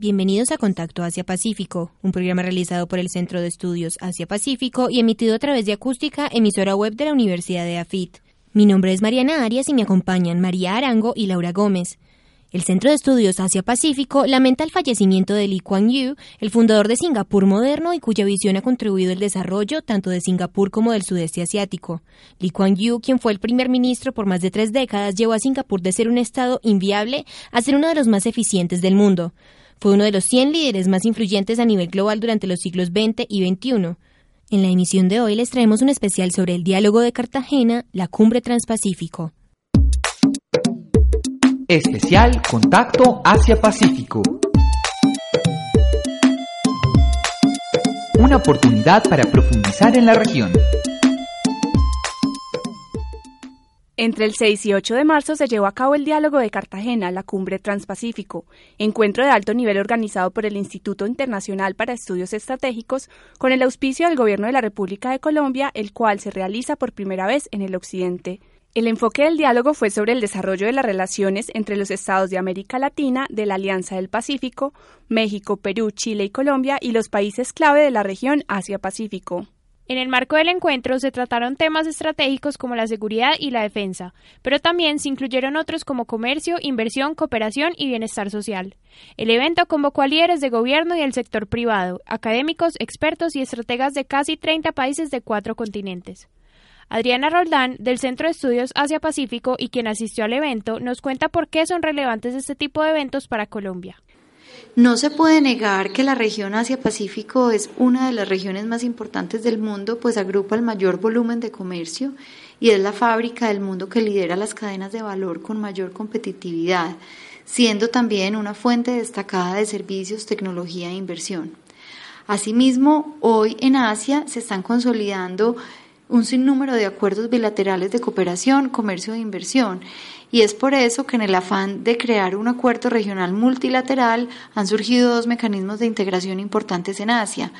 Bienvenidos a Contacto Asia-Pacífico, un programa realizado por el Centro de Estudios Asia-Pacífico y emitido a través de Acústica, emisora web de la Universidad de AFIT. Mi nombre es Mariana Arias y me acompañan María Arango y Laura Gómez. El Centro de Estudios Asia-Pacífico lamenta el fallecimiento de Lee Kuan Yew, el fundador de Singapur moderno y cuya visión ha contribuido al desarrollo tanto de Singapur como del sudeste asiático. Lee Kuan Yew, quien fue el primer ministro por más de tres décadas, llevó a Singapur de ser un estado inviable a ser uno de los más eficientes del mundo. Fue uno de los 100 líderes más influyentes a nivel global durante los siglos XX y XXI. En la emisión de hoy les traemos un especial sobre el diálogo de Cartagena, la cumbre transpacífico. Especial Contacto Asia-Pacífico. Una oportunidad para profundizar en la región. Entre el 6 y 8 de marzo se llevó a cabo el Diálogo de Cartagena, la Cumbre Transpacífico, encuentro de alto nivel organizado por el Instituto Internacional para Estudios Estratégicos con el auspicio del Gobierno de la República de Colombia, el cual se realiza por primera vez en el Occidente. El enfoque del diálogo fue sobre el desarrollo de las relaciones entre los estados de América Latina, de la Alianza del Pacífico, México, Perú, Chile y Colombia y los países clave de la región Asia-Pacífico. En el marco del encuentro se trataron temas estratégicos como la seguridad y la defensa, pero también se incluyeron otros como comercio, inversión, cooperación y bienestar social. El evento convocó a líderes de gobierno y del sector privado, académicos, expertos y estrategas de casi 30 países de cuatro continentes. Adriana Roldán, del Centro de Estudios Asia-Pacífico y quien asistió al evento, nos cuenta por qué son relevantes este tipo de eventos para Colombia. No se puede negar que la región Asia-Pacífico es una de las regiones más importantes del mundo, pues agrupa el mayor volumen de comercio y es la fábrica del mundo que lidera las cadenas de valor con mayor competitividad, siendo también una fuente destacada de servicios, tecnología e inversión. Asimismo, hoy en Asia se están consolidando un sinnúmero de acuerdos bilaterales de cooperación, comercio e inversión. Y es por eso que en el afán de crear un acuerdo regional multilateral han surgido dos mecanismos de integración importantes en Asia,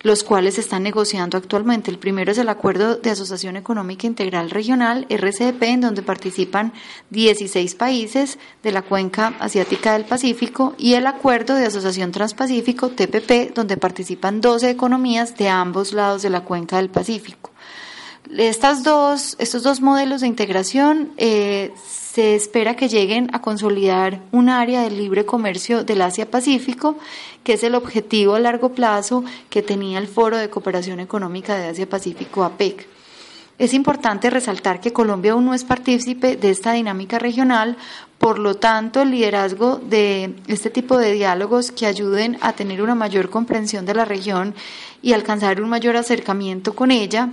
los cuales se están negociando actualmente. El primero es el Acuerdo de Asociación Económica Integral Regional, RCEP, en donde participan 16 países de la cuenca asiática del Pacífico, y el Acuerdo de Asociación Transpacífico, TPP, donde participan 12 economías de ambos lados de la cuenca del Pacífico. Estos dos modelos de integración eh, se espera que lleguen a consolidar un área de libre comercio del Asia-Pacífico, que es el objetivo a largo plazo que tenía el Foro de Cooperación Económica de Asia-Pacífico, APEC. Es importante resaltar que Colombia aún no es partícipe de esta dinámica regional, por lo tanto, el liderazgo de este tipo de diálogos que ayuden a tener una mayor comprensión de la región y alcanzar un mayor acercamiento con ella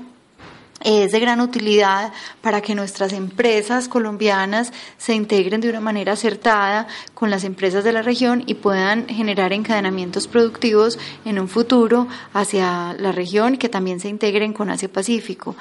es de gran utilidad para que nuestras empresas colombianas se integren de una manera acertada con las empresas de la región y puedan generar encadenamientos productivos en un futuro hacia la región que también se integren con Asia Pacífico.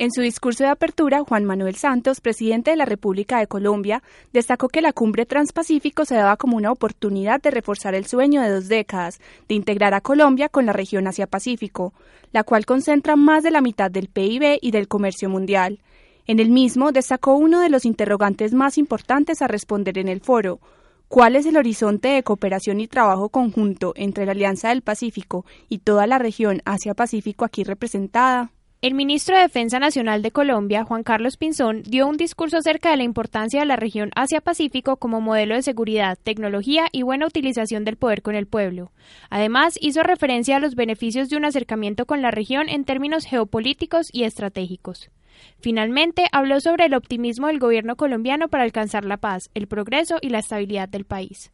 En su discurso de apertura, Juan Manuel Santos, presidente de la República de Colombia, destacó que la cumbre transpacífico se daba como una oportunidad de reforzar el sueño de dos décadas, de integrar a Colombia con la región Asia-Pacífico, la cual concentra más de la mitad del PIB y del comercio mundial. En el mismo destacó uno de los interrogantes más importantes a responder en el foro, ¿Cuál es el horizonte de cooperación y trabajo conjunto entre la Alianza del Pacífico y toda la región Asia-Pacífico aquí representada? El ministro de Defensa Nacional de Colombia, Juan Carlos Pinzón, dio un discurso acerca de la importancia de la región Asia-Pacífico como modelo de seguridad, tecnología y buena utilización del poder con el pueblo. Además, hizo referencia a los beneficios de un acercamiento con la región en términos geopolíticos y estratégicos. Finalmente, habló sobre el optimismo del gobierno colombiano para alcanzar la paz, el progreso y la estabilidad del país.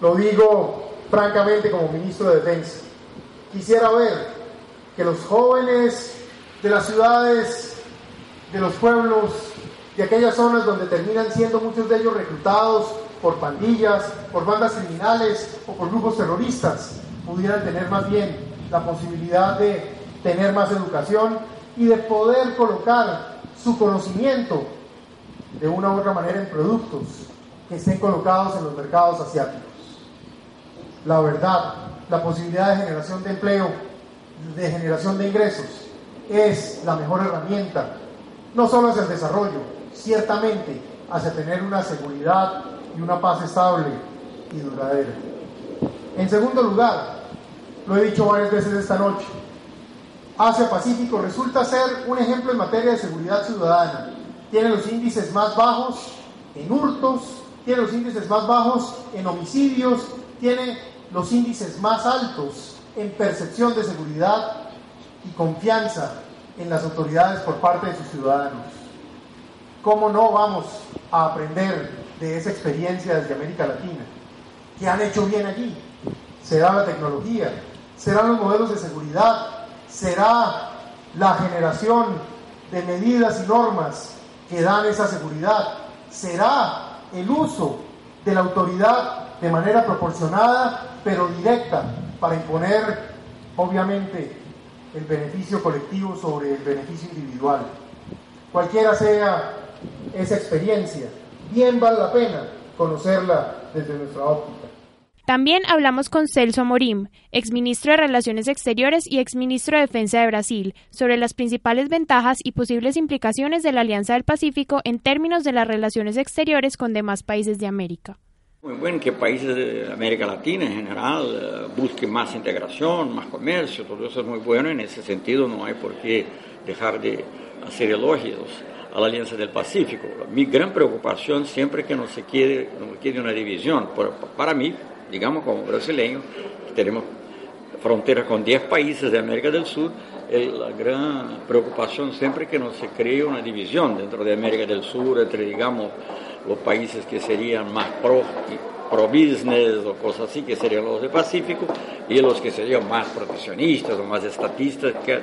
Lo digo francamente como ministro de Defensa. Quisiera ver que los jóvenes de las ciudades, de los pueblos, de aquellas zonas donde terminan siendo muchos de ellos reclutados por pandillas, por bandas criminales o por grupos terroristas, pudieran tener más bien la posibilidad de tener más educación y de poder colocar su conocimiento de una u otra manera en productos que estén colocados en los mercados asiáticos. La verdad, la posibilidad de generación de empleo, de generación de ingresos, es la mejor herramienta, no solo hacia el desarrollo, ciertamente hacia tener una seguridad y una paz estable y duradera. En segundo lugar, lo he dicho varias veces esta noche, Asia-Pacífico resulta ser un ejemplo en materia de seguridad ciudadana. Tiene los índices más bajos en hurtos, tiene los índices más bajos en homicidios, tiene los índices más altos en percepción de seguridad y confianza en las autoridades por parte de sus ciudadanos. ¿Cómo no vamos a aprender de esa experiencia desde América Latina? ¿Qué han hecho bien allí? ¿Será la tecnología? ¿Serán los modelos de seguridad? ¿Será la generación de medidas y normas que dan esa seguridad? ¿Será el uso de la autoridad de manera proporcionada pero directa para imponer, obviamente, el beneficio colectivo sobre el beneficio individual. Cualquiera sea esa experiencia, bien vale la pena conocerla desde nuestra óptica. También hablamos con Celso Amorim, exministro de Relaciones Exteriores y exministro de Defensa de Brasil, sobre las principales ventajas y posibles implicaciones de la Alianza del Pacífico en términos de las relaciones exteriores con demás países de América. Muy bueno que países de América Latina en general eh, busquen más integración, más comercio, todo eso es muy bueno. En ese sentido no hay por qué dejar de hacer elogios a la Alianza del Pacífico. Mi gran preocupación siempre que no se quede, no quede una división. para mí, digamos como brasileño, tenemos frontera con 10 países de América del Sur, la gran preocupación siempre que no se cree una división dentro de América del Sur entre, digamos, los países que serían más pro, pro business o cosas así, que serían los del Pacífico, y los que serían más proteccionistas o más estatistas que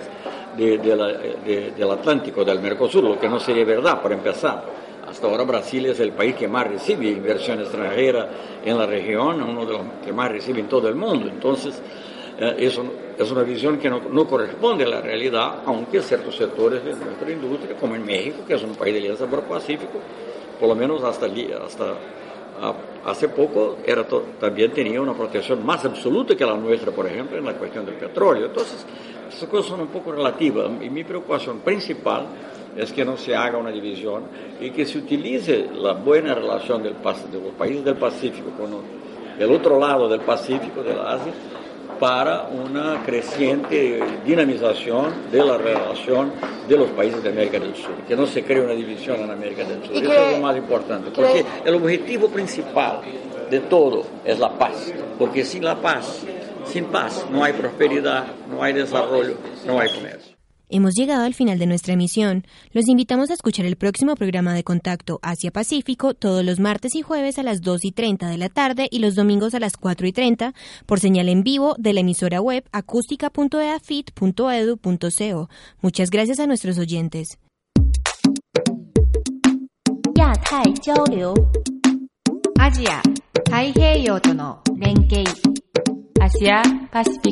de, del Atlántico, del Mercosur, lo que no sería verdad, por empezar. Hasta ahora Brasil es el país que más recibe inversión extranjera en la región, uno de los que más recibe en todo el mundo. Entonces, eh, es una visión que no, corresponde a la realidad, aunque ciertos sectores de nuestra industria, como en México, que es un país de alianza por Pacífico, por lo menos hasta, hasta hace poco era también tenía una protección más absoluta que la nuestra, por ejemplo, en la cuestión del petróleo. Entonces, esas cosas son un poco relativas y mi preocupación principal es que no se haga una división y que se utilice la buena relación del, de los países del Pacífico con el otro lado del Pacífico, de la Asia, para una creciente dinamización de la relación de los países de América del Sur, que no se cree una división en América del Sur. Eso es lo más importante, porque el objetivo principal de todo es la paz, porque sin la paz, sin paz no hay prosperidad, no hay desarrollo, no hay comercio. Hemos llegado al final de nuestra emisión. Los invitamos a escuchar el próximo programa de Contacto Asia-Pacífico todos los martes y jueves a las 2 y 30 de la tarde y los domingos a las 4 y 30 por señal en vivo de la emisora web acústica.eafit.edu.co. Muchas gracias a nuestros oyentes. Asia, Asia,